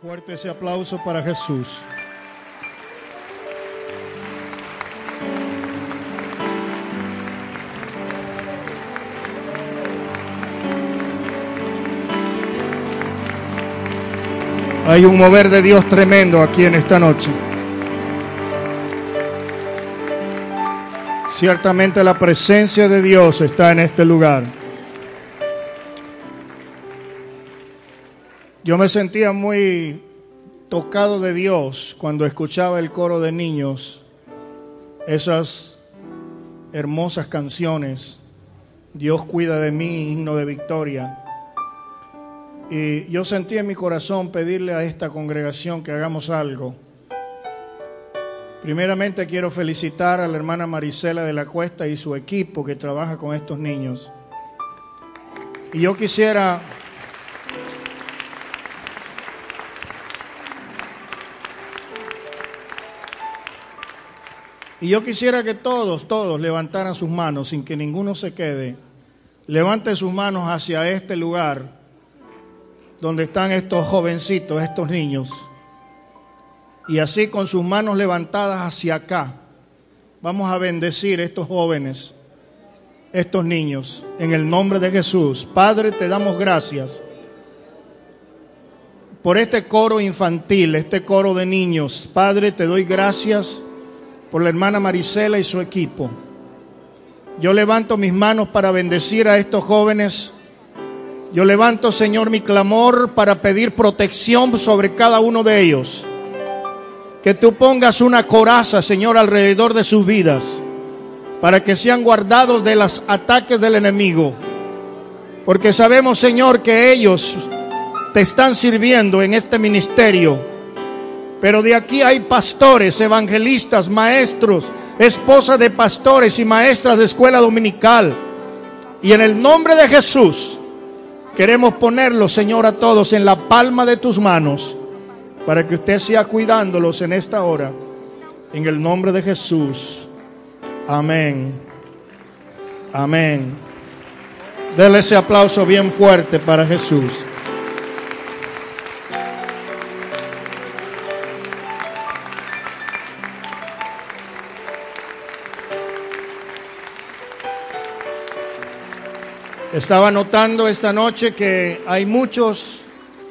Fuerte ese aplauso para Jesús. Hay un mover de Dios tremendo aquí en esta noche. Ciertamente la presencia de Dios está en este lugar. Yo me sentía muy tocado de Dios cuando escuchaba el coro de niños, esas hermosas canciones, Dios cuida de mí, himno de victoria. Y yo sentí en mi corazón pedirle a esta congregación que hagamos algo. Primeramente quiero felicitar a la hermana Marisela de la Cuesta y su equipo que trabaja con estos niños. Y yo quisiera Y yo quisiera que todos, todos levantaran sus manos sin que ninguno se quede. Levante sus manos hacia este lugar donde están estos jovencitos, estos niños. Y así con sus manos levantadas hacia acá, vamos a bendecir estos jóvenes, estos niños, en el nombre de Jesús. Padre, te damos gracias por este coro infantil, este coro de niños. Padre, te doy gracias por la hermana Marisela y su equipo. Yo levanto mis manos para bendecir a estos jóvenes yo levanto, Señor, mi clamor para pedir protección sobre cada uno de ellos. Que tú pongas una coraza, Señor, alrededor de sus vidas, para que sean guardados de los ataques del enemigo. Porque sabemos, Señor, que ellos te están sirviendo en este ministerio. Pero de aquí hay pastores, evangelistas, maestros, esposas de pastores y maestras de escuela dominical. Y en el nombre de Jesús, Queremos ponerlos, Señor, a todos en la palma de tus manos para que usted sea cuidándolos en esta hora. En el nombre de Jesús. Amén. Amén. Dele ese aplauso bien fuerte para Jesús. Estaba notando esta noche que hay muchos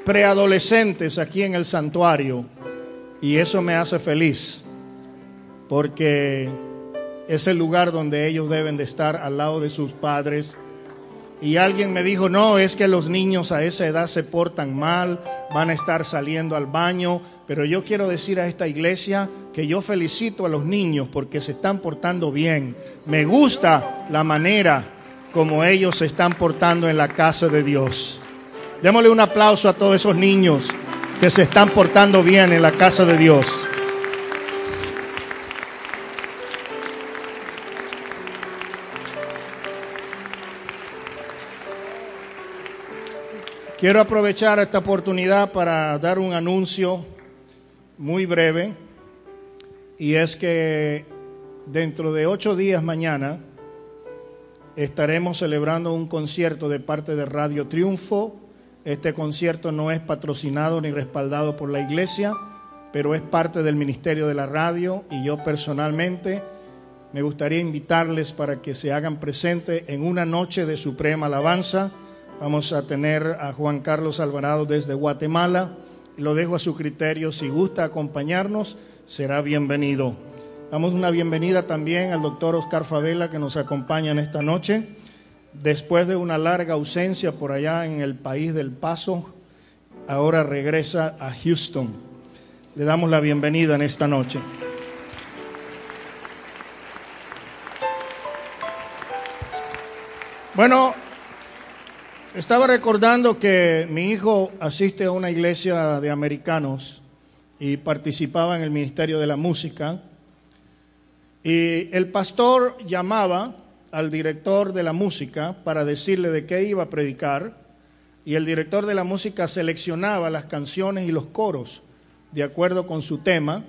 preadolescentes aquí en el santuario y eso me hace feliz porque es el lugar donde ellos deben de estar al lado de sus padres. Y alguien me dijo, no, es que los niños a esa edad se portan mal, van a estar saliendo al baño, pero yo quiero decir a esta iglesia que yo felicito a los niños porque se están portando bien. Me gusta la manera como ellos se están portando en la casa de Dios. Démosle un aplauso a todos esos niños que se están portando bien en la casa de Dios. Quiero aprovechar esta oportunidad para dar un anuncio muy breve y es que dentro de ocho días mañana estaremos celebrando un concierto de parte de Radio Triunfo. Este concierto no es patrocinado ni respaldado por la iglesia, pero es parte del Ministerio de la Radio y yo personalmente me gustaría invitarles para que se hagan presentes en una noche de suprema alabanza. Vamos a tener a Juan Carlos Alvarado desde Guatemala. Lo dejo a su criterio. Si gusta acompañarnos, será bienvenido. Damos una bienvenida también al doctor Oscar Favela que nos acompaña en esta noche. Después de una larga ausencia por allá en el país del Paso, ahora regresa a Houston. Le damos la bienvenida en esta noche. Bueno, estaba recordando que mi hijo asiste a una iglesia de americanos y participaba en el Ministerio de la Música y el pastor llamaba al director de la música para decirle de qué iba a predicar y el director de la música seleccionaba las canciones y los coros de acuerdo con su tema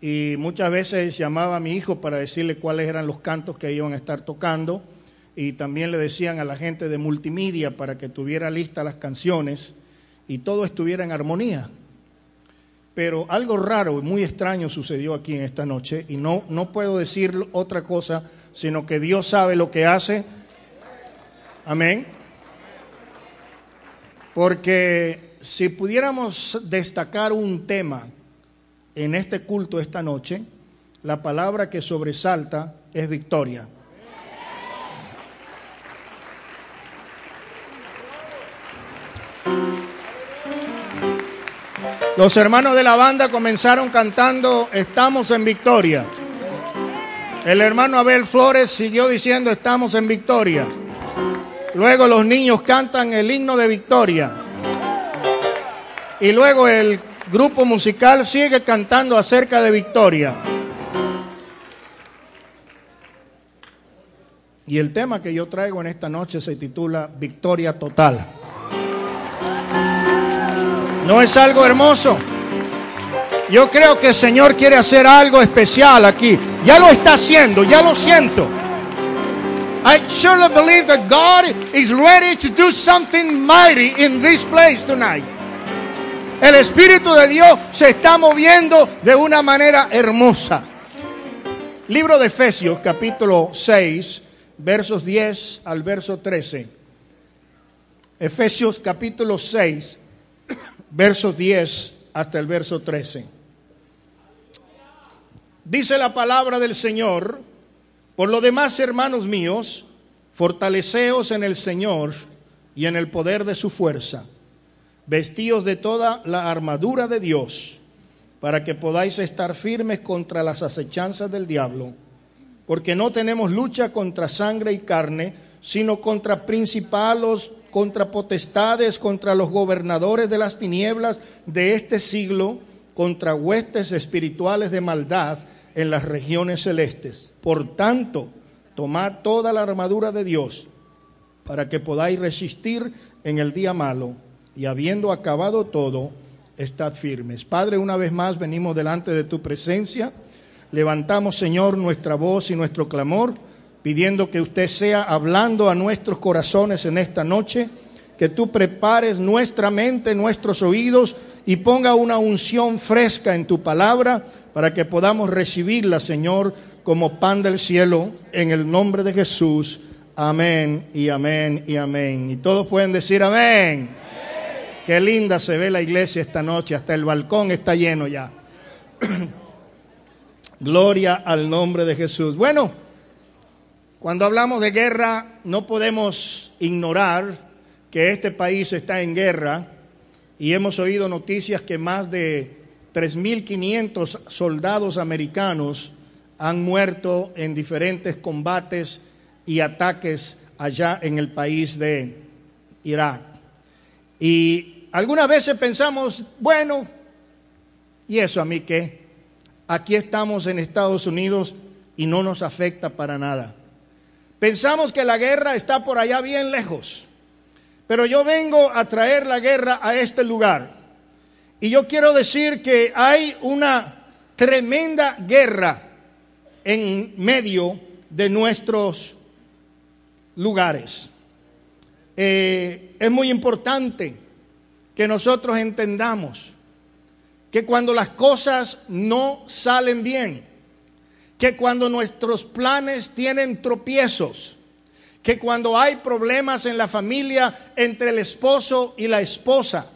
y muchas veces llamaba a mi hijo para decirle cuáles eran los cantos que iban a estar tocando y también le decían a la gente de multimedia para que tuviera listas las canciones y todo estuviera en armonía. Pero algo raro y muy extraño sucedió aquí en esta noche y no, no puedo decir otra cosa, sino que Dios sabe lo que hace. Amén. Porque si pudiéramos destacar un tema en este culto esta noche, la palabra que sobresalta es victoria. Los hermanos de la banda comenzaron cantando Estamos en victoria. El hermano Abel Flores siguió diciendo Estamos en victoria. Luego los niños cantan el himno de victoria. Y luego el grupo musical sigue cantando acerca de victoria. Y el tema que yo traigo en esta noche se titula Victoria Total. ¿No es algo hermoso? Yo creo que el Señor quiere hacer algo especial aquí. Ya lo está haciendo, ya lo siento. I surely believe that God is ready to do something mighty in this place tonight. El Espíritu de Dios se está moviendo de una manera hermosa. Libro de Efesios, capítulo 6, versos 10 al verso 13. Efesios, capítulo 6 versos 10 hasta el verso 13. Dice la palabra del Señor, por lo demás, hermanos míos, fortaleceos en el Señor y en el poder de su fuerza, vestíos de toda la armadura de Dios, para que podáis estar firmes contra las acechanzas del diablo, porque no tenemos lucha contra sangre y carne, sino contra principalos, contra potestades, contra los gobernadores de las tinieblas de este siglo, contra huestes espirituales de maldad en las regiones celestes. Por tanto, tomad toda la armadura de Dios para que podáis resistir en el día malo y habiendo acabado todo, estad firmes. Padre, una vez más venimos delante de tu presencia. Levantamos, Señor, nuestra voz y nuestro clamor pidiendo que usted sea hablando a nuestros corazones en esta noche, que tú prepares nuestra mente, nuestros oídos y ponga una unción fresca en tu palabra para que podamos recibirla, Señor, como pan del cielo, en el nombre de Jesús. Amén y amén y amén. Y todos pueden decir amén. Qué linda se ve la iglesia esta noche, hasta el balcón está lleno ya. Gloria al nombre de Jesús. Bueno. Cuando hablamos de guerra, no podemos ignorar que este país está en guerra y hemos oído noticias que más de 3.500 soldados americanos han muerto en diferentes combates y ataques allá en el país de Irak. Y algunas veces pensamos, bueno, ¿y eso a mí qué? Aquí estamos en Estados Unidos y no nos afecta para nada. Pensamos que la guerra está por allá bien lejos, pero yo vengo a traer la guerra a este lugar. Y yo quiero decir que hay una tremenda guerra en medio de nuestros lugares. Eh, es muy importante que nosotros entendamos que cuando las cosas no salen bien, que cuando nuestros planes tienen tropiezos, que cuando hay problemas en la familia entre el esposo y la esposa,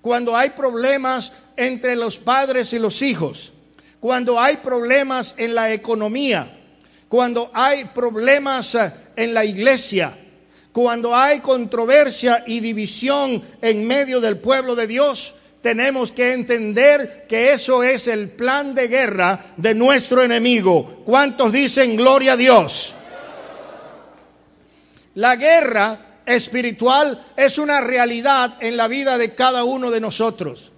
cuando hay problemas entre los padres y los hijos, cuando hay problemas en la economía, cuando hay problemas eh, en la iglesia, cuando hay controversia y división en medio del pueblo de Dios, tenemos que entender que eso es el plan de guerra de nuestro enemigo. ¿Cuántos dicen gloria a Dios? La guerra espiritual es una realidad en la vida de cada uno de nosotros.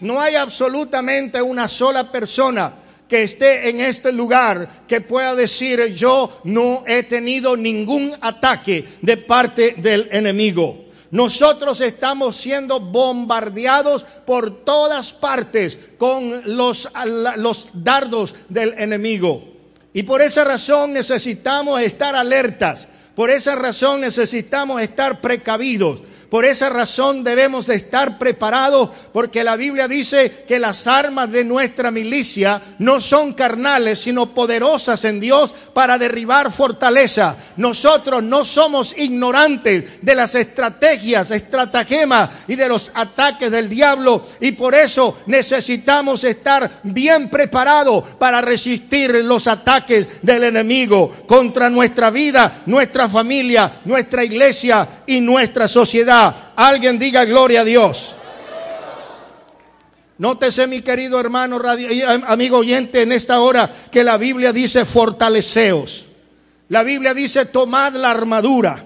No hay absolutamente una sola persona que esté en este lugar que pueda decir yo no he tenido ningún ataque de parte del enemigo. Nosotros estamos siendo bombardeados por todas partes con los, los dardos del enemigo. Y por esa razón necesitamos estar alertas. Por esa razón necesitamos estar precavidos. Por esa razón debemos de estar preparados porque la Biblia dice que las armas de nuestra milicia no son carnales, sino poderosas en Dios para derribar fortaleza. Nosotros no somos ignorantes de las estrategias, estratagemas y de los ataques del diablo y por eso necesitamos estar bien preparados para resistir los ataques del enemigo contra nuestra vida, nuestra familia, nuestra iglesia y nuestra sociedad. Alguien diga gloria a Dios. Nótese, mi querido hermano, amigo oyente, en esta hora que la Biblia dice fortaleceos. La Biblia dice tomad la armadura.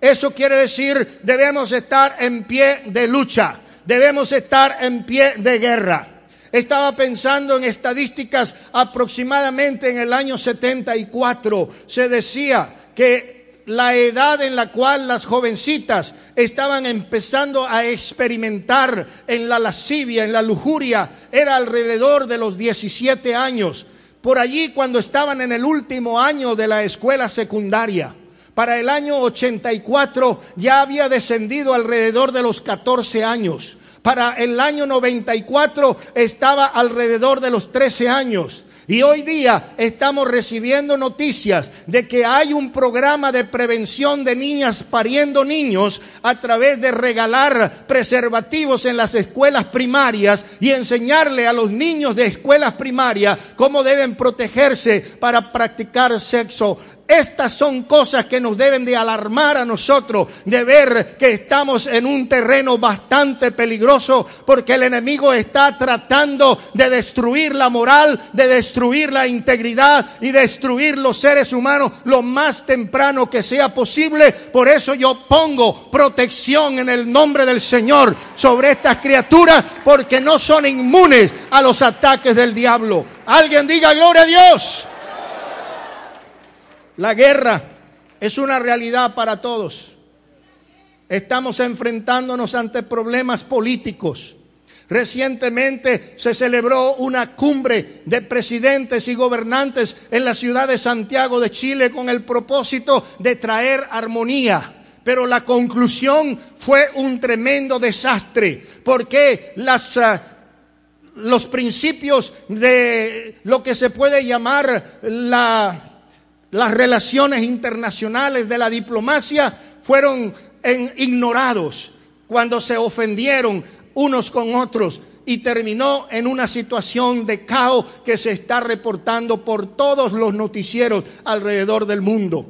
Eso quiere decir debemos estar en pie de lucha, debemos estar en pie de guerra. Estaba pensando en estadísticas aproximadamente en el año 74. Se decía que la edad en la cual las jovencitas estaban empezando a experimentar en la lascivia, en la lujuria, era alrededor de los 17 años. Por allí cuando estaban en el último año de la escuela secundaria. Para el año 84 ya había descendido alrededor de los 14 años. Para el año 94 estaba alrededor de los 13 años. Y hoy día estamos recibiendo noticias de que hay un programa de prevención de niñas pariendo niños a través de regalar preservativos en las escuelas primarias y enseñarle a los niños de escuelas primarias cómo deben protegerse para practicar sexo estas son cosas que nos deben de alarmar a nosotros, de ver que estamos en un terreno bastante peligroso porque el enemigo está tratando de destruir la moral, de destruir la integridad y destruir los seres humanos lo más temprano que sea posible. Por eso yo pongo protección en el nombre del Señor sobre estas criaturas porque no son inmunes a los ataques del diablo. Alguien diga gloria a Dios. La guerra es una realidad para todos. Estamos enfrentándonos ante problemas políticos. Recientemente se celebró una cumbre de presidentes y gobernantes en la ciudad de Santiago de Chile con el propósito de traer armonía. Pero la conclusión fue un tremendo desastre porque las, ah, los principios de lo que se puede llamar la las relaciones internacionales de la diplomacia fueron ignorados cuando se ofendieron unos con otros y terminó en una situación de caos que se está reportando por todos los noticieros alrededor del mundo.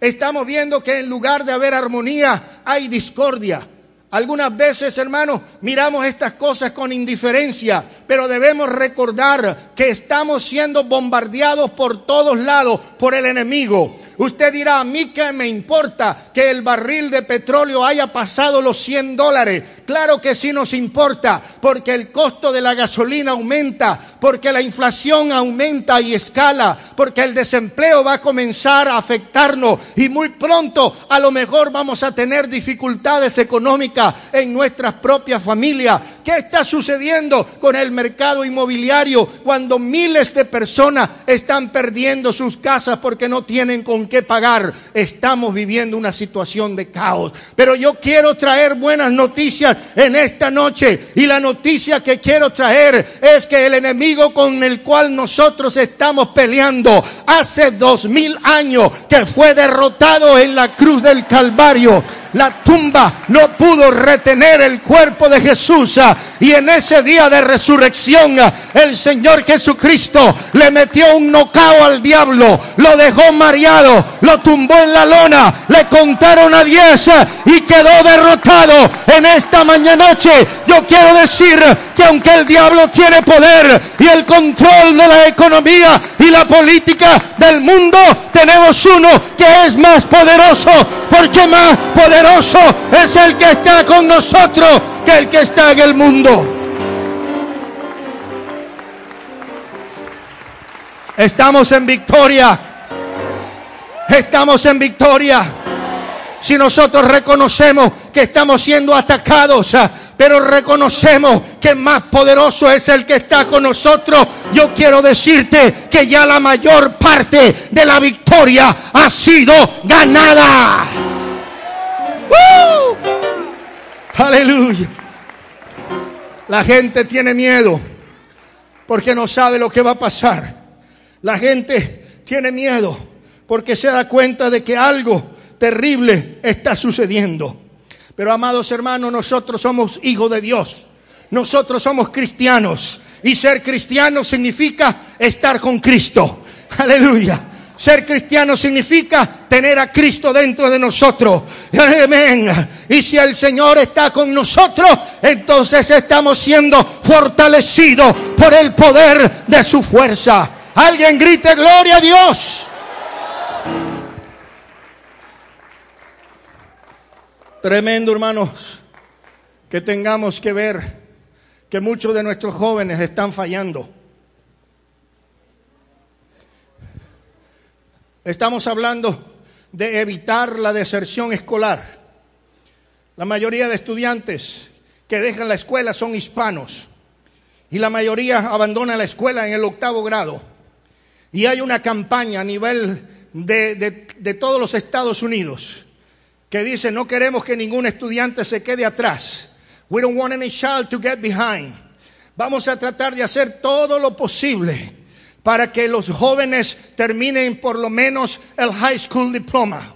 Estamos viendo que en lugar de haber armonía hay discordia. Algunas veces, hermanos, miramos estas cosas con indiferencia, pero debemos recordar que estamos siendo bombardeados por todos lados por el enemigo. Usted dirá, a mí qué me importa que el barril de petróleo haya pasado los 100 dólares. Claro que sí nos importa, porque el costo de la gasolina aumenta, porque la inflación aumenta y escala, porque el desempleo va a comenzar a afectarnos y muy pronto a lo mejor vamos a tener dificultades económicas en nuestras propias familias. ¿Qué está sucediendo con el mercado inmobiliario cuando miles de personas están perdiendo sus casas porque no tienen con qué pagar? Estamos viviendo una situación de caos. Pero yo quiero traer buenas noticias en esta noche. Y la noticia que quiero traer es que el enemigo con el cual nosotros estamos peleando hace dos mil años que fue derrotado en la cruz del Calvario la tumba no pudo retener el cuerpo de Jesús. Y en ese día de resurrección, el Señor Jesucristo le metió un nocao al diablo, lo dejó mareado, lo tumbó en la lona, le contaron a diez y quedó derrotado. En esta mañana noche, yo quiero decir que aunque el diablo tiene poder y el control de la economía y la política del mundo, tenemos uno que es más poderoso, porque más poderoso es el que está con nosotros que el que está en el mundo. Estamos en victoria. Estamos en victoria. Si nosotros reconocemos que estamos siendo atacados, ah, pero reconocemos que más poderoso es el que está con nosotros, yo quiero decirte que ya la mayor parte de la victoria ha sido ganada. Aleluya. La gente tiene miedo porque no sabe lo que va a pasar. La gente tiene miedo porque se da cuenta de que algo terrible está sucediendo. Pero amados hermanos, nosotros somos hijos de Dios. Nosotros somos cristianos. Y ser cristiano significa estar con Cristo. Aleluya. Ser cristiano significa tener a Cristo dentro de nosotros. Amén. Y si el Señor está con nosotros, entonces estamos siendo fortalecidos por el poder de su fuerza. Alguien grite gloria a Dios. Tremendo, hermanos, que tengamos que ver que muchos de nuestros jóvenes están fallando. Estamos hablando de evitar la deserción escolar. La mayoría de estudiantes que dejan la escuela son hispanos y la mayoría abandona la escuela en el octavo grado. Y hay una campaña a nivel de, de todos los Estados Unidos que dice no queremos que ningún estudiante se quede atrás. We don't want any child to get behind. Vamos a tratar de hacer todo lo posible para que los jóvenes terminen por lo menos el high school diploma.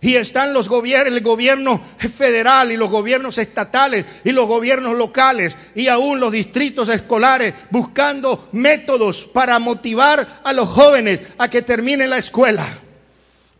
Y están los gobiernos, el gobierno federal y los gobiernos estatales y los gobiernos locales y aún los distritos escolares buscando métodos para motivar a los jóvenes a que terminen la escuela.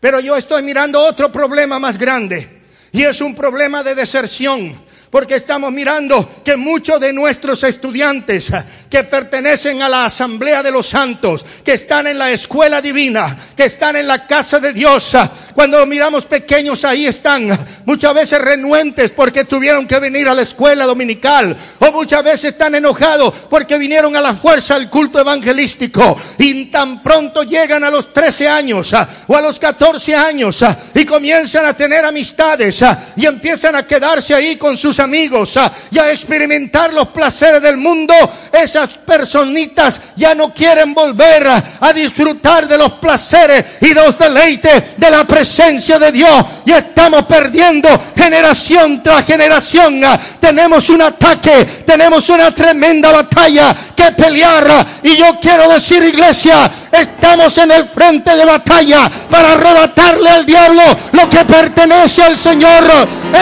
Pero yo estoy mirando otro problema más grande y es un problema de deserción porque estamos mirando que muchos de nuestros estudiantes que pertenecen a la Asamblea de los Santos, que están en la escuela divina, que están en la casa de Dios, cuando miramos pequeños ahí están, muchas veces renuentes porque tuvieron que venir a la escuela dominical, o muchas veces están enojados porque vinieron a la fuerza al culto evangelístico y tan pronto llegan a los 13 años o a los 14 años y comienzan a tener amistades y empiezan a quedarse ahí con sus amigos ah, y a experimentar los placeres del mundo, esas personitas ya no quieren volver a disfrutar de los placeres y los deleites de la presencia de Dios. Y estamos perdiendo generación tras generación. Ah, tenemos un ataque, tenemos una tremenda batalla que pelear. Ah, y yo quiero decir, iglesia, estamos en el frente de batalla para arrebatarle al diablo lo que pertenece al Señor.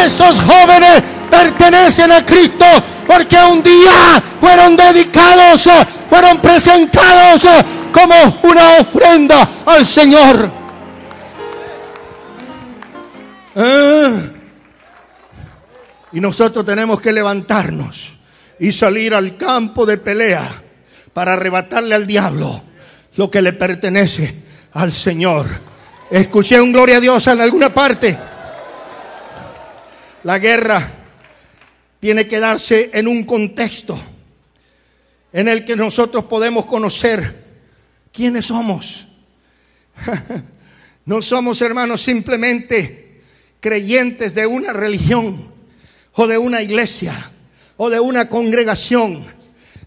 Esos jóvenes pertenecen a Cristo porque un día fueron dedicados, fueron presentados como una ofrenda al Señor. Ah. Y nosotros tenemos que levantarnos y salir al campo de pelea para arrebatarle al diablo lo que le pertenece al Señor. Escuché un gloria a Dios en alguna parte. La guerra tiene que darse en un contexto en el que nosotros podemos conocer quiénes somos. No somos, hermanos, simplemente creyentes de una religión o de una iglesia o de una congregación.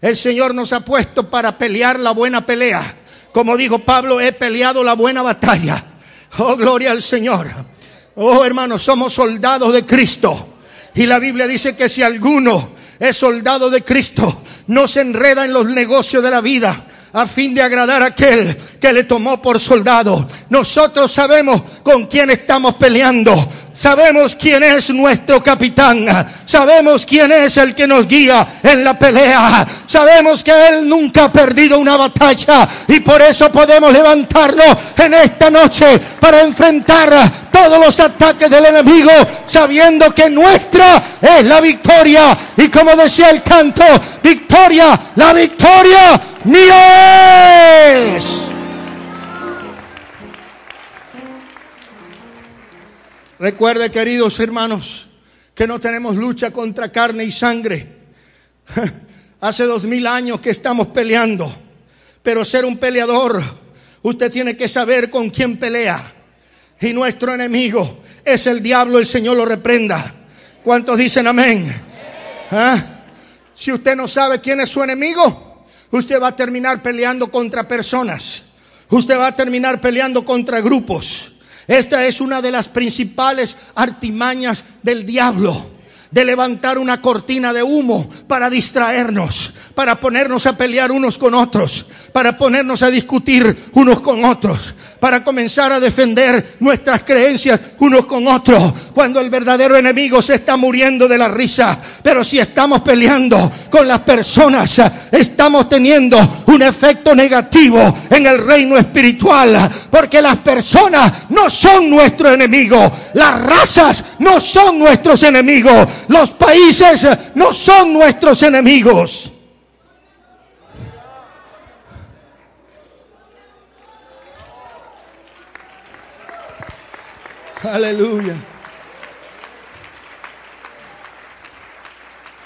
El Señor nos ha puesto para pelear la buena pelea. Como dijo Pablo, he peleado la buena batalla. Oh, gloria al Señor. Oh, hermanos, somos soldados de Cristo. Y la Biblia dice que si alguno es soldado de Cristo, no se enreda en los negocios de la vida a fin de agradar a aquel que le tomó por soldado. Nosotros sabemos con quién estamos peleando. Sabemos quién es nuestro capitán. Sabemos quién es el que nos guía en la pelea. Sabemos que Él nunca ha perdido una batalla y por eso podemos levantarlo en esta noche para enfrentar todos los ataques del enemigo, sabiendo que nuestra es la victoria. Y como decía el canto, victoria, la victoria mía es. Recuerde, queridos hermanos, que no tenemos lucha contra carne y sangre. Hace dos mil años que estamos peleando, pero ser un peleador, usted tiene que saber con quién pelea. Y nuestro enemigo es el diablo, el Señor lo reprenda. ¿Cuántos dicen amén? ¿Ah? Si usted no sabe quién es su enemigo, usted va a terminar peleando contra personas. Usted va a terminar peleando contra grupos. Esta es una de las principales artimañas del diablo de levantar una cortina de humo para distraernos, para ponernos a pelear unos con otros, para ponernos a discutir unos con otros, para comenzar a defender nuestras creencias unos con otros, cuando el verdadero enemigo se está muriendo de la risa. Pero si estamos peleando con las personas, estamos teniendo un efecto negativo en el reino espiritual, porque las personas no son nuestro enemigo, las razas no son nuestros enemigos, los países no son nuestros enemigos. Aleluya.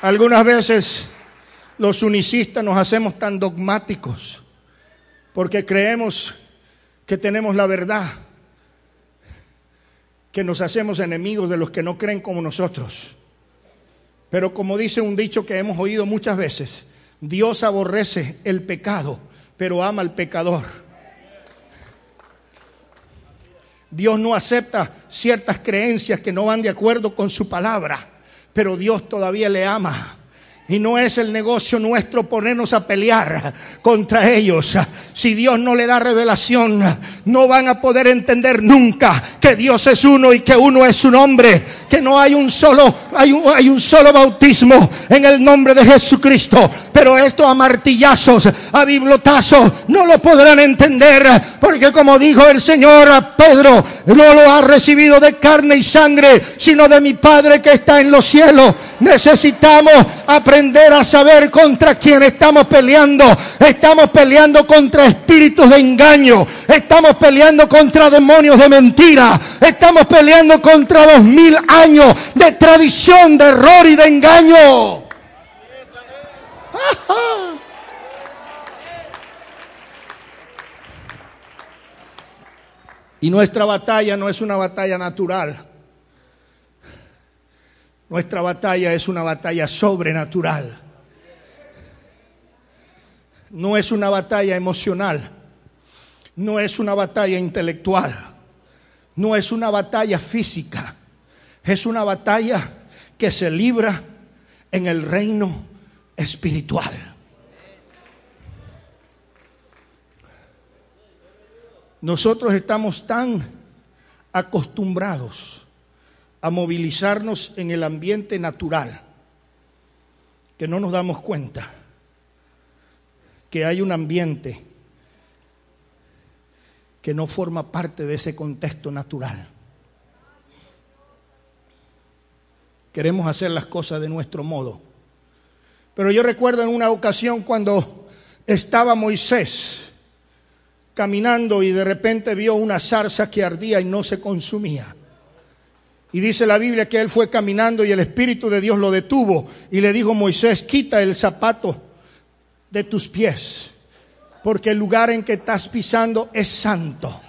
Algunas veces los unicistas nos hacemos tan dogmáticos porque creemos que tenemos la verdad, que nos hacemos enemigos de los que no creen como nosotros. Pero como dice un dicho que hemos oído muchas veces, Dios aborrece el pecado, pero ama al pecador. Dios no acepta ciertas creencias que no van de acuerdo con su palabra, pero Dios todavía le ama. Y no es el negocio nuestro ponernos a pelear contra ellos. Si Dios no le da revelación, no van a poder entender nunca que Dios es uno y que uno es su nombre. Que no hay un solo, hay un, hay un solo bautismo en el nombre de Jesucristo. Pero esto a martillazos, a biblotazos, no lo podrán entender. Porque como dijo el Señor a Pedro, no lo ha recibido de carne y sangre, sino de mi Padre que está en los cielos. Necesitamos aprender a saber contra quién estamos peleando. Estamos peleando contra espíritus de engaño. Estamos peleando contra demonios de mentira. Estamos peleando contra dos mil años de tradición, de error y de engaño. Y nuestra batalla no es una batalla natural. Nuestra batalla es una batalla sobrenatural. No es una batalla emocional. No es una batalla intelectual. No es una batalla física. Es una batalla que se libra en el reino espiritual. Nosotros estamos tan acostumbrados a movilizarnos en el ambiente natural, que no nos damos cuenta que hay un ambiente que no forma parte de ese contexto natural. Queremos hacer las cosas de nuestro modo. Pero yo recuerdo en una ocasión cuando estaba Moisés caminando y de repente vio una zarza que ardía y no se consumía. Y dice la Biblia que él fue caminando y el Espíritu de Dios lo detuvo y le dijo, Moisés, quita el zapato de tus pies, porque el lugar en que estás pisando es santo.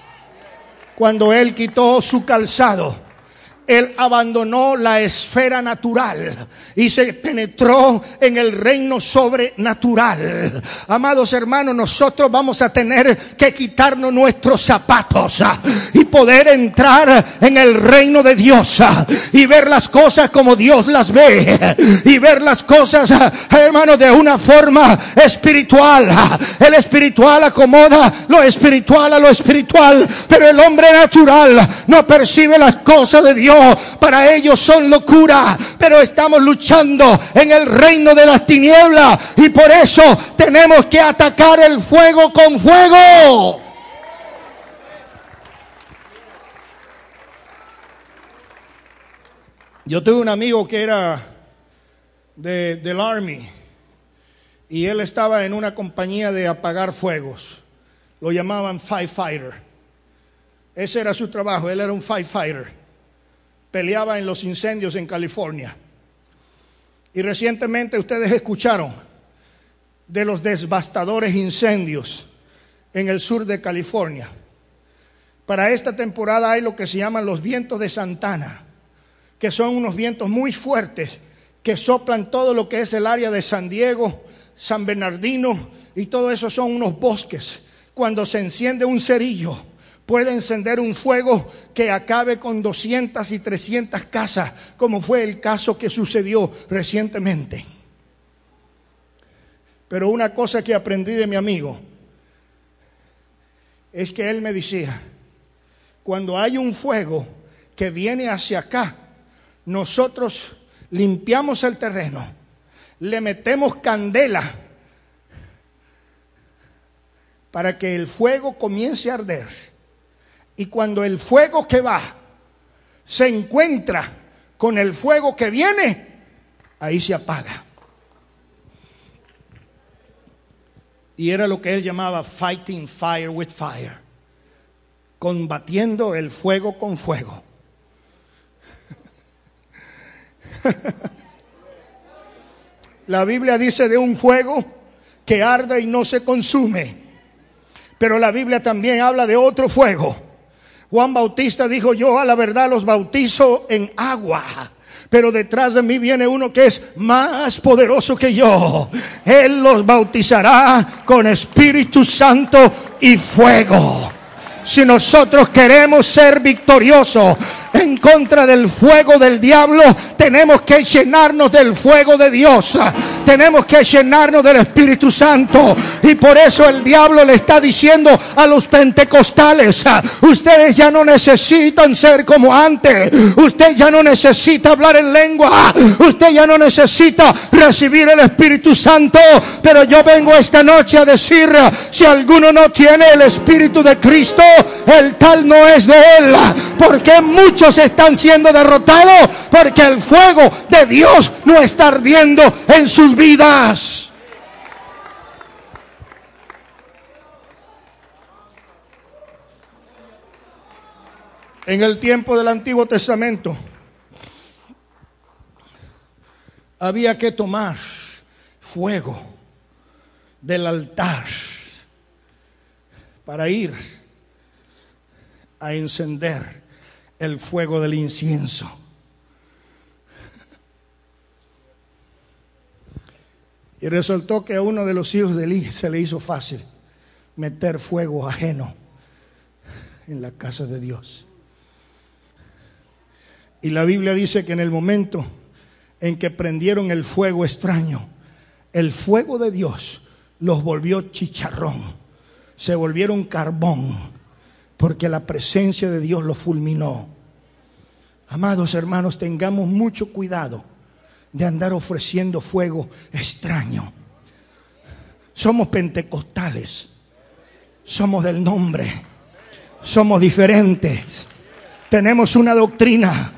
Cuando él quitó su calzado, él abandonó la esfera natural y se penetró en el reino sobrenatural. Amados hermanos, nosotros vamos a tener que quitarnos nuestros zapatos y poder entrar en el reino de Dios y ver las cosas como Dios las ve y ver las cosas, hermanos, de una forma espiritual. El espiritual acomoda lo espiritual a lo espiritual, pero el hombre natural no percibe las cosas de Dios para ellos son locura, pero estamos luchando en el reino de las tinieblas y por eso tenemos que atacar el fuego con fuego. Yo tuve un amigo que era de, del Army y él estaba en una compañía de apagar fuegos. Lo llamaban firefighter. Ese era su trabajo, él era un firefighter peleaba en los incendios en California. Y recientemente ustedes escucharon de los devastadores incendios en el sur de California. Para esta temporada hay lo que se llaman los vientos de Santana, que son unos vientos muy fuertes que soplan todo lo que es el área de San Diego, San Bernardino y todo eso son unos bosques. Cuando se enciende un cerillo, puede encender un fuego que acabe con 200 y 300 casas, como fue el caso que sucedió recientemente. Pero una cosa que aprendí de mi amigo es que él me decía, cuando hay un fuego que viene hacia acá, nosotros limpiamos el terreno, le metemos candela para que el fuego comience a arder. Y cuando el fuego que va se encuentra con el fuego que viene, ahí se apaga. Y era lo que él llamaba fighting fire with fire, combatiendo el fuego con fuego. La Biblia dice de un fuego que arde y no se consume. Pero la Biblia también habla de otro fuego. Juan Bautista dijo, yo a la verdad los bautizo en agua. Pero detrás de mí viene uno que es más poderoso que yo. Él los bautizará con Espíritu Santo y fuego. Si nosotros queremos ser victoriosos en contra del fuego del diablo, tenemos que llenarnos del fuego de Dios. Tenemos que llenarnos del Espíritu Santo. Y por eso el diablo le está diciendo a los pentecostales, ustedes ya no necesitan ser como antes. Usted ya no necesita hablar en lengua. Usted ya no necesita recibir el Espíritu Santo. Pero yo vengo esta noche a decir, si alguno no tiene el Espíritu de Cristo, el tal no es de él. Porque muchos están siendo derrotados porque el fuego de Dios no está ardiendo en sus vidas. En el tiempo del Antiguo Testamento había que tomar fuego del altar para ir a encender el fuego del incienso. Y resultó que a uno de los hijos de Eli se le hizo fácil meter fuego ajeno en la casa de Dios. Y la Biblia dice que en el momento en que prendieron el fuego extraño, el fuego de Dios los volvió chicharrón, se volvieron carbón porque la presencia de Dios lo fulminó. Amados hermanos, tengamos mucho cuidado de andar ofreciendo fuego extraño. Somos pentecostales, somos del nombre, somos diferentes, tenemos una doctrina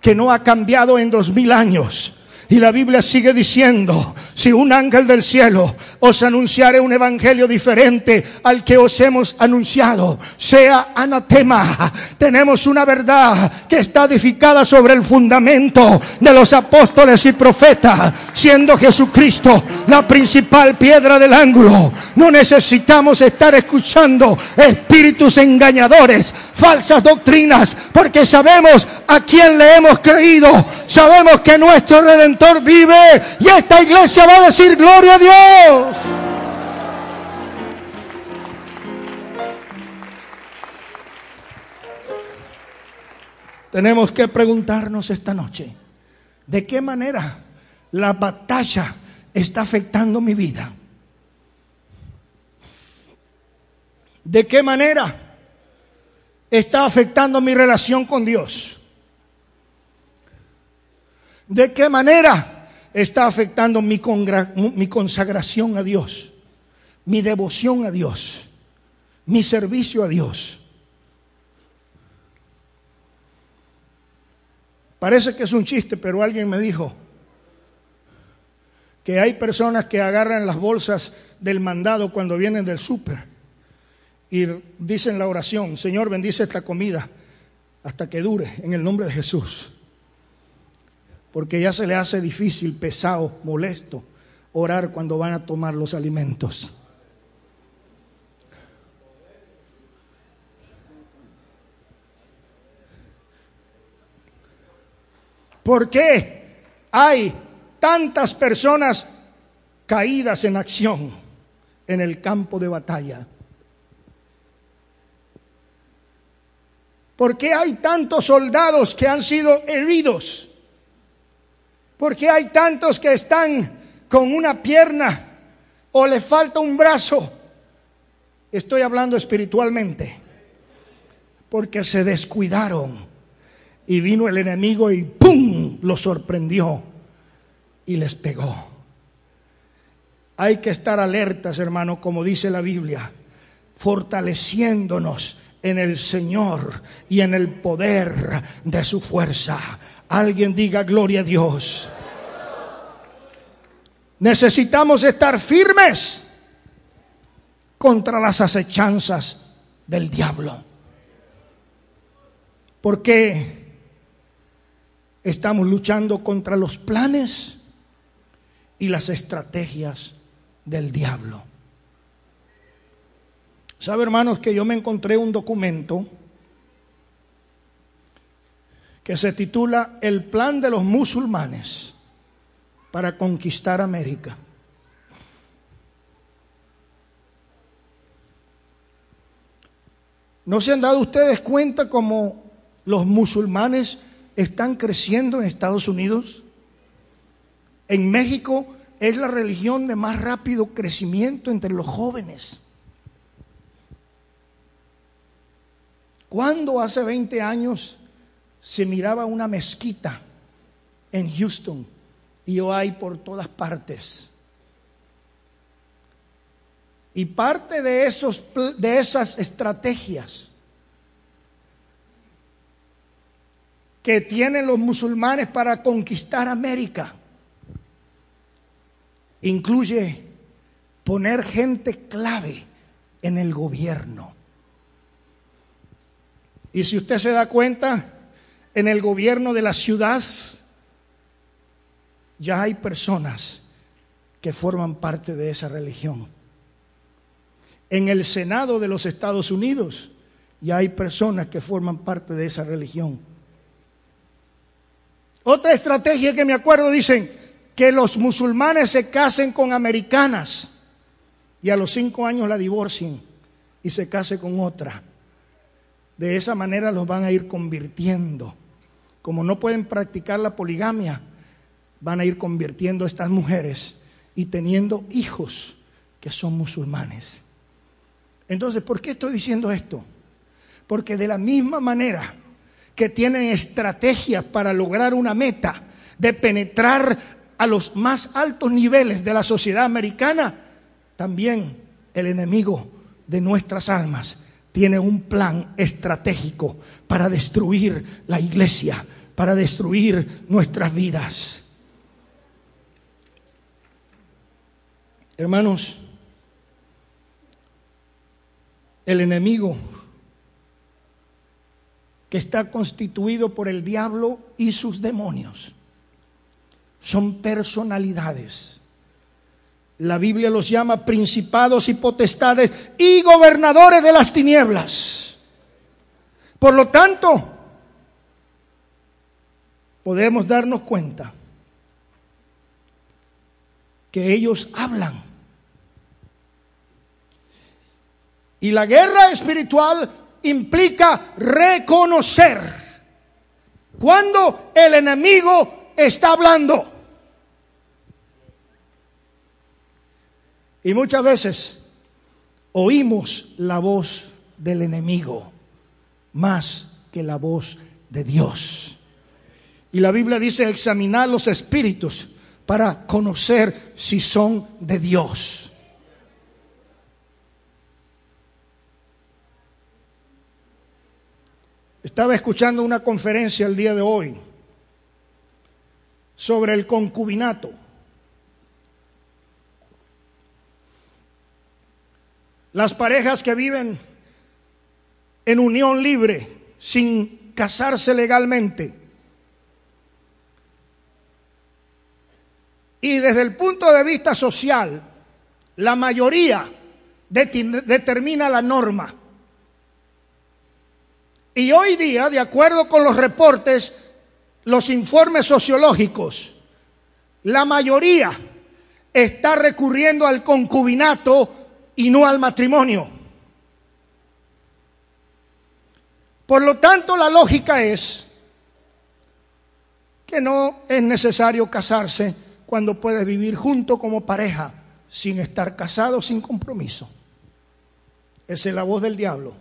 que no ha cambiado en dos mil años. Y la Biblia sigue diciendo, si un ángel del cielo os anunciare un evangelio diferente al que os hemos anunciado, sea anatema. Tenemos una verdad que está edificada sobre el fundamento de los apóstoles y profetas, siendo Jesucristo la principal piedra del ángulo. No necesitamos estar escuchando espíritus engañadores, falsas doctrinas, porque sabemos a quién le hemos creído. Sabemos que nuestro redentor vive y esta iglesia va a decir gloria a Dios. Tenemos que preguntarnos esta noche, ¿de qué manera la batalla está afectando mi vida? ¿De qué manera está afectando mi relación con Dios? ¿De qué manera está afectando mi, mi consagración a Dios, mi devoción a Dios, mi servicio a Dios. Parece que es un chiste, pero alguien me dijo que hay personas que agarran las bolsas del mandado cuando vienen del súper y dicen la oración, Señor bendice esta comida hasta que dure en el nombre de Jesús porque ya se le hace difícil, pesado, molesto orar cuando van a tomar los alimentos. ¿Por qué hay tantas personas caídas en acción en el campo de batalla? ¿Por qué hay tantos soldados que han sido heridos? ¿Por qué hay tantos que están con una pierna o le falta un brazo? Estoy hablando espiritualmente. Porque se descuidaron y vino el enemigo y ¡pum! los sorprendió y les pegó. Hay que estar alertas, hermano, como dice la Biblia, fortaleciéndonos en el Señor y en el poder de su fuerza. Alguien diga gloria a Dios. Necesitamos estar firmes contra las acechanzas del diablo. Porque estamos luchando contra los planes y las estrategias del diablo. ¿Sabe, hermanos, que yo me encontré un documento que se titula El plan de los musulmanes para conquistar América? ¿No se han dado ustedes cuenta cómo los musulmanes están creciendo en Estados Unidos? En México es la religión de más rápido crecimiento entre los jóvenes. Cuando hace 20 años se miraba una mezquita en Houston y hoy hay por todas partes. Y parte de, esos, de esas estrategias que tienen los musulmanes para conquistar América incluye poner gente clave en el gobierno. Y si usted se da cuenta, en el gobierno de la ciudad ya hay personas que forman parte de esa religión. En el Senado de los Estados Unidos ya hay personas que forman parte de esa religión. Otra estrategia que me acuerdo dicen que los musulmanes se casen con americanas y a los cinco años la divorcien y se case con otra. De esa manera los van a ir convirtiendo. Como no pueden practicar la poligamia, van a ir convirtiendo a estas mujeres y teniendo hijos que son musulmanes. Entonces, ¿por qué estoy diciendo esto? Porque de la misma manera que tienen estrategias para lograr una meta de penetrar a los más altos niveles de la sociedad americana, también el enemigo de nuestras almas tiene un plan estratégico para destruir la iglesia, para destruir nuestras vidas. Hermanos, el enemigo que está constituido por el diablo y sus demonios son personalidades. La Biblia los llama principados y potestades y gobernadores de las tinieblas. Por lo tanto, podemos darnos cuenta que ellos hablan. Y la guerra espiritual implica reconocer cuando el enemigo está hablando. Y muchas veces oímos la voz del enemigo más que la voz de Dios. Y la Biblia dice examinar los espíritus para conocer si son de Dios. Estaba escuchando una conferencia el día de hoy sobre el concubinato. Las parejas que viven en unión libre, sin casarse legalmente. Y desde el punto de vista social, la mayoría determina la norma. Y hoy día, de acuerdo con los reportes, los informes sociológicos, la mayoría está recurriendo al concubinato y no al matrimonio. Por lo tanto, la lógica es que no es necesario casarse cuando puedes vivir junto como pareja sin estar casado, sin compromiso. Esa es la voz del diablo.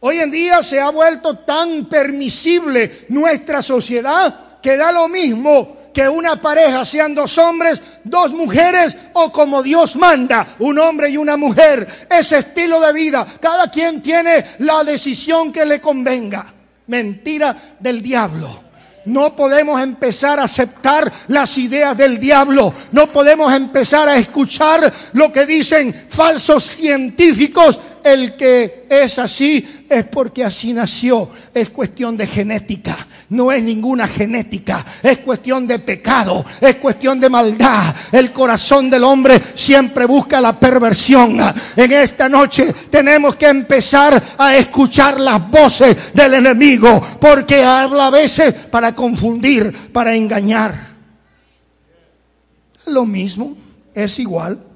Hoy en día se ha vuelto tan permisible nuestra sociedad que da lo mismo que una pareja sean dos hombres, dos mujeres o como Dios manda, un hombre y una mujer. Ese estilo de vida, cada quien tiene la decisión que le convenga. Mentira del diablo. No podemos empezar a aceptar las ideas del diablo. No podemos empezar a escuchar lo que dicen falsos científicos. El que es así es porque así nació. Es cuestión de genética. No es ninguna genética. Es cuestión de pecado. Es cuestión de maldad. El corazón del hombre siempre busca la perversión. En esta noche tenemos que empezar a escuchar las voces del enemigo. Porque habla a veces para confundir, para engañar. Lo mismo, es igual.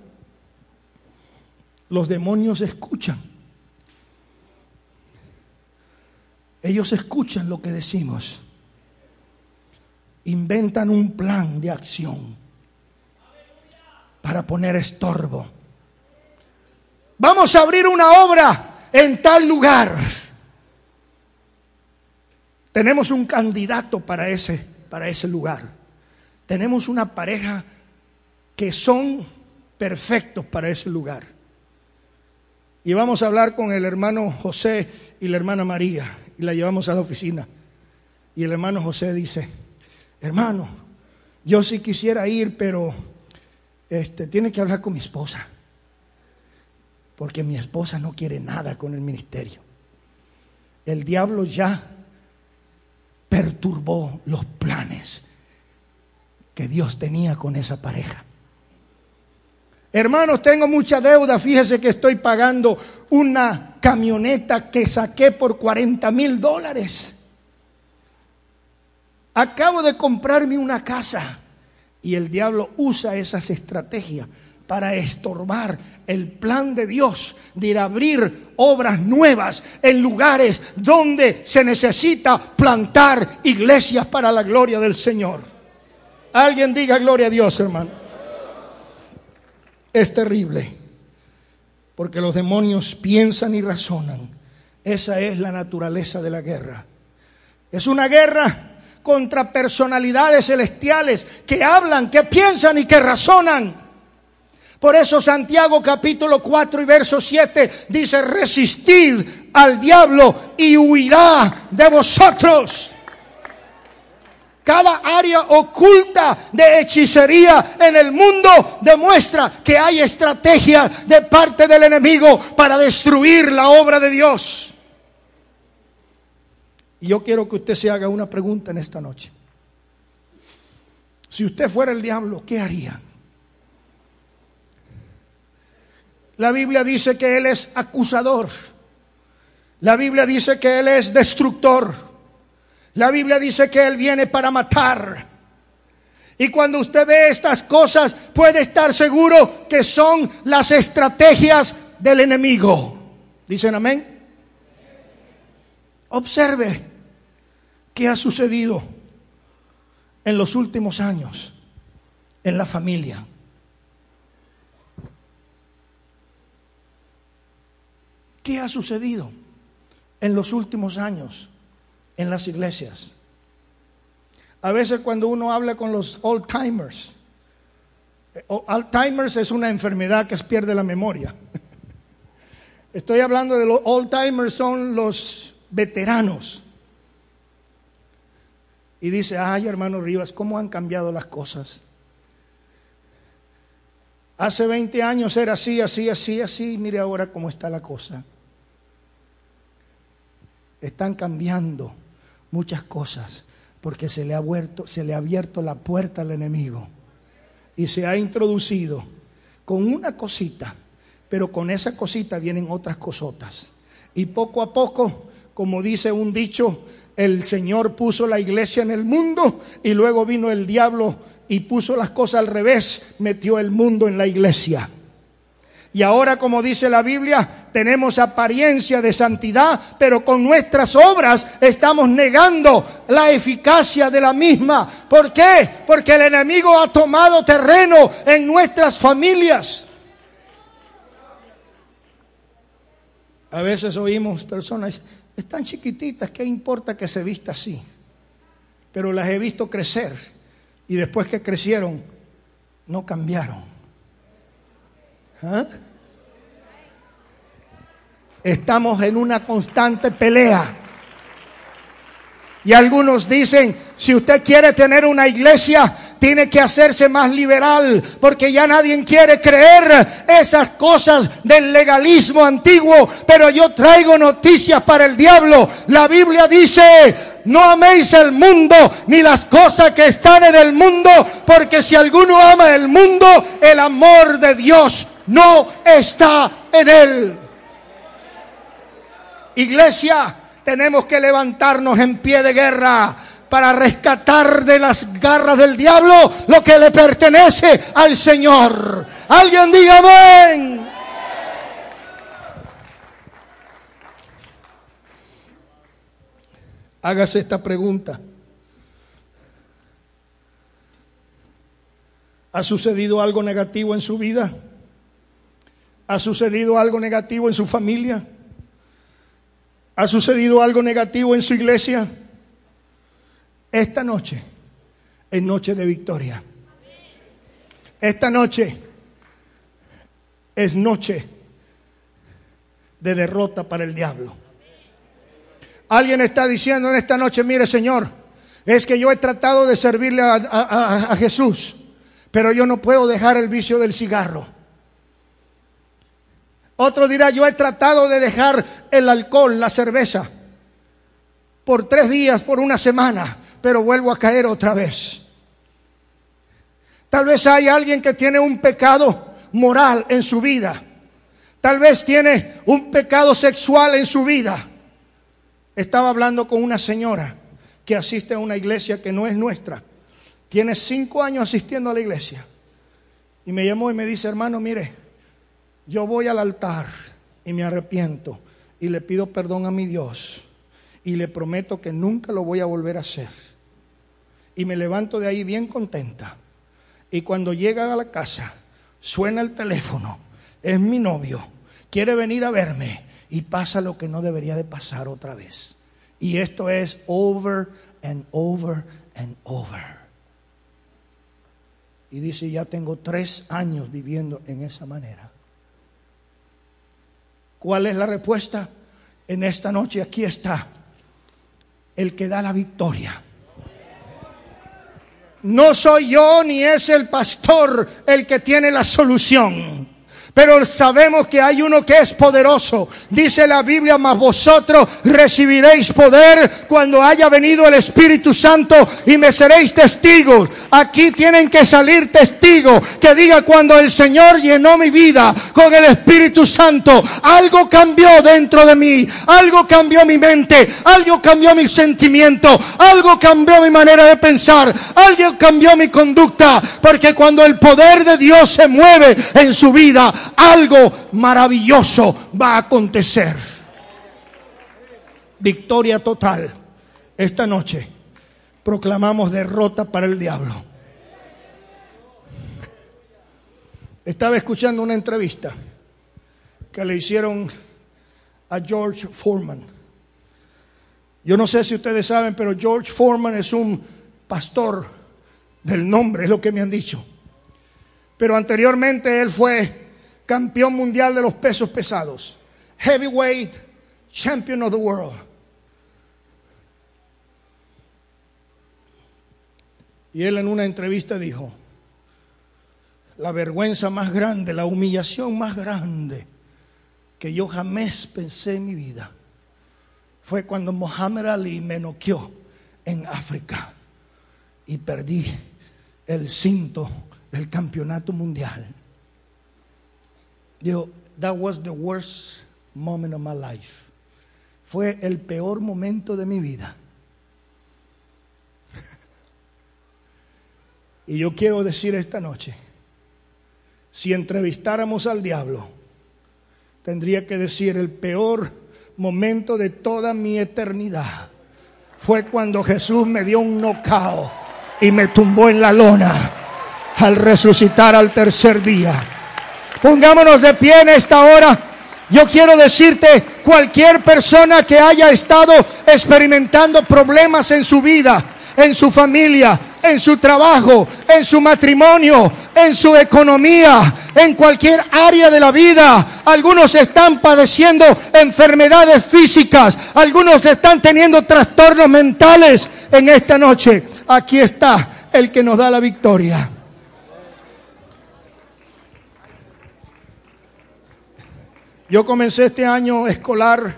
Los demonios escuchan. Ellos escuchan lo que decimos. Inventan un plan de acción para poner estorbo. Vamos a abrir una obra en tal lugar. Tenemos un candidato para ese, para ese lugar. Tenemos una pareja que son perfectos para ese lugar. Y vamos a hablar con el hermano José y la hermana María. Y la llevamos a la oficina. Y el hermano José dice, hermano, yo sí quisiera ir, pero este, tiene que hablar con mi esposa. Porque mi esposa no quiere nada con el ministerio. El diablo ya perturbó los planes que Dios tenía con esa pareja. Hermanos, tengo mucha deuda. Fíjese que estoy pagando una camioneta que saqué por 40 mil dólares. Acabo de comprarme una casa y el diablo usa esas estrategias para estorbar el plan de Dios de ir a abrir obras nuevas en lugares donde se necesita plantar iglesias para la gloria del Señor. Alguien diga gloria a Dios, hermano. Es terrible, porque los demonios piensan y razonan. Esa es la naturaleza de la guerra. Es una guerra contra personalidades celestiales que hablan, que piensan y que razonan. Por eso Santiago capítulo 4 y verso 7 dice, resistid al diablo y huirá de vosotros. Cada área oculta de hechicería en el mundo demuestra que hay estrategia de parte del enemigo para destruir la obra de Dios. Y yo quiero que usted se haga una pregunta en esta noche. Si usted fuera el diablo, ¿qué haría? La Biblia dice que Él es acusador. La Biblia dice que Él es destructor. La Biblia dice que Él viene para matar. Y cuando usted ve estas cosas, puede estar seguro que son las estrategias del enemigo. ¿Dicen amén? Observe qué ha sucedido en los últimos años en la familia. ¿Qué ha sucedido en los últimos años en las iglesias? A veces cuando uno habla con los old timers, eh, Alzheimer's es una enfermedad que pierde la memoria. Estoy hablando de los old timers, son los veteranos. Y dice, ay hermano Rivas, ¿cómo han cambiado las cosas? Hace 20 años era así, así, así, así, mire ahora cómo está la cosa están cambiando muchas cosas porque se le ha, se le ha abierto la puerta al enemigo y se ha introducido con una cosita, pero con esa cosita vienen otras cosotas. Y poco a poco, como dice un dicho, el Señor puso la iglesia en el mundo y luego vino el diablo y puso las cosas al revés, metió el mundo en la iglesia. Y ahora, como dice la Biblia, tenemos apariencia de santidad, pero con nuestras obras estamos negando la eficacia de la misma. ¿Por qué? Porque el enemigo ha tomado terreno en nuestras familias. A veces oímos personas, están chiquititas, ¿qué importa que se vista así? Pero las he visto crecer y después que crecieron, no cambiaron. ¿Ah? Estamos en una constante pelea. Y algunos dicen, si usted quiere tener una iglesia, tiene que hacerse más liberal, porque ya nadie quiere creer esas cosas del legalismo antiguo. Pero yo traigo noticias para el diablo. La Biblia dice, no améis el mundo ni las cosas que están en el mundo, porque si alguno ama el mundo, el amor de Dios no está en él. Iglesia, tenemos que levantarnos en pie de guerra para rescatar de las garras del diablo lo que le pertenece al Señor. Alguien diga amén. Hágase esta pregunta. ¿Ha sucedido algo negativo en su vida? ¿Ha sucedido algo negativo en su familia? ¿Ha sucedido algo negativo en su iglesia? Esta noche es noche de victoria. Esta noche es noche de derrota para el diablo. Alguien está diciendo en esta noche, mire Señor, es que yo he tratado de servirle a, Jesús, pero yo no puedo dejar el vicio del cigarro. Otro dirá, yo he tratado de dejar el alcohol, la cerveza, por tres días, por una semana, pero vuelvo a caer otra vez. Tal vez hay alguien que tiene un pecado moral en su vida. Tal vez tiene un pecado sexual en su vida. Estaba hablando con una señora que asiste a una iglesia que no es nuestra. Tiene cinco años asistiendo a la iglesia. Y me llamó y me dice, hermano, mire, yo voy al altar y me arrepiento y le pido perdón a mi Dios y le prometo que nunca lo voy a volver a hacer y me levanto de ahí bien contenta. Y cuando llega a la casa, suena el teléfono, es mi novio, quiere venir a verme y pasa lo que no debería de pasar otra vez. Y esto es over and over and over. Y dice, ya tengo tres años viviendo en esa manera. ¿Cuál es la respuesta? En esta noche aquí está el que da la victoria. No soy yo ni es el pastor el que tiene la solución. Pero sabemos que hay uno que es poderoso. Dice la Biblia, mas vosotros recibiréis poder cuando haya venido el Espíritu Santo y me seréis testigos. Aquí tienen que salir testigos que diga cuando el Señor llenó mi vida con el Espíritu Santo, algo cambió dentro de mí, algo cambió mi mente, algo cambió mi sentimiento, algo cambió mi manera de pensar, algo cambió mi conducta, porque cuando el poder de Dios se mueve en su vida, algo maravilloso va a acontecer. Victoria total. Esta noche proclamamos derrota para el diablo. Estaba escuchando una entrevista que le hicieron a George Foreman. Yo no sé si ustedes saben, pero George Foreman es un pastor del nombre, es lo que me han dicho. Pero anteriormente él fue campeón mundial de los pesos pesados, heavyweight champion of the world. Y él en una entrevista dijo, la vergüenza más grande, la humillación más grande que yo jamás pensé en mi vida fue cuando Muhammad Ali me noqueó en África y perdí el cinto del campeonato mundial. Dijo, that was the worst moment of my life. Fue el peor momento de mi vida. y yo quiero decir esta noche, si entrevistáramos al diablo, tendría que decir el peor momento de toda mi eternidad fue cuando Jesús me dio un nocao y me tumbó en la lona al resucitar al tercer día. Pongámonos de pie en esta hora. Yo quiero decirte, cualquier persona que haya estado experimentando problemas en su vida, en su familia, en su trabajo, en su matrimonio, en su economía, en cualquier área de la vida. Algunos están padeciendo enfermedades físicas, algunos están teniendo trastornos mentales en esta noche. Aquí está el que nos da la victoria. Yo comencé este año escolar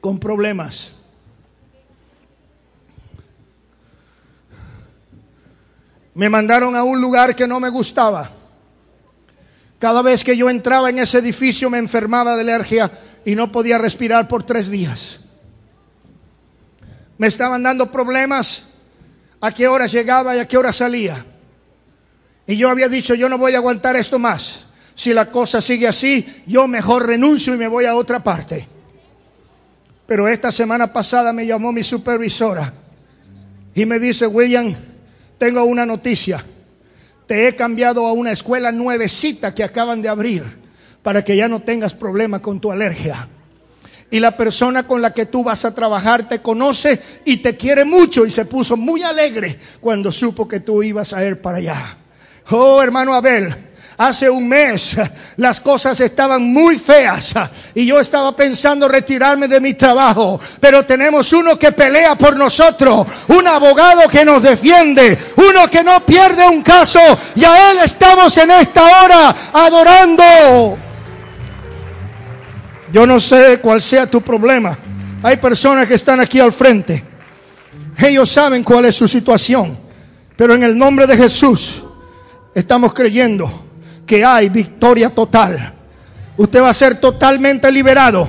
con problemas. Me mandaron a un lugar que no me gustaba. Cada vez que yo entraba en ese edificio me enfermaba de alergia y no podía respirar por tres días. Me estaban dando problemas a qué hora llegaba y a qué hora salía. Y yo había dicho, yo no voy a aguantar esto más si la cosa sigue así, yo mejor renuncio y me voy a otra parte. Pero esta semana pasada me llamó mi supervisora y me dice, William, tengo una noticia. Te he cambiado a una escuela nuevecita que acaban de abrir para que ya no tengas problema con tu alergia. Y la persona con la que tú vas a trabajar te conoce y te quiere mucho y se puso muy alegre cuando supo que tú ibas a ir para allá. Oh, hermano Abel, Hace un mes las cosas estaban muy feas y yo estaba pensando retirarme de mi trabajo, pero tenemos uno que pelea por nosotros, un abogado que nos defiende, uno que no pierde un caso y a él estamos en esta hora adorando. Yo no sé cuál sea tu problema. Hay personas que están aquí al frente. Ellos saben cuál es su situación. Pero en el nombre de Jesús estamos creyendo que hay victoria total. Usted va a ser totalmente liberado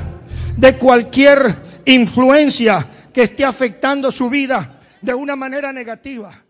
de cualquier influencia que esté afectando su vida de una manera negativa.